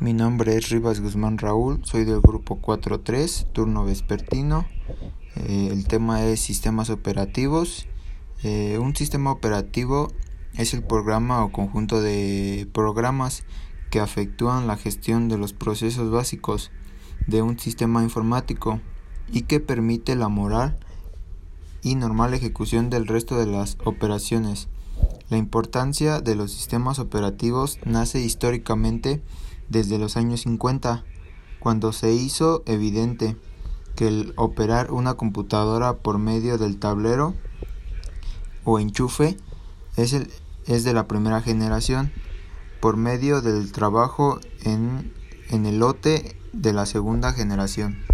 Mi nombre es Rivas Guzmán Raúl, soy del grupo 4.3, turno vespertino. Eh, el tema es sistemas operativos. Eh, un sistema operativo es el programa o conjunto de programas que afectúan la gestión de los procesos básicos de un sistema informático y que permite la moral y normal ejecución del resto de las operaciones. La importancia de los sistemas operativos nace históricamente desde los años 50, cuando se hizo evidente que el operar una computadora por medio del tablero o enchufe es, de la primera generación, por medio del trabajo en el lote de la segunda generación.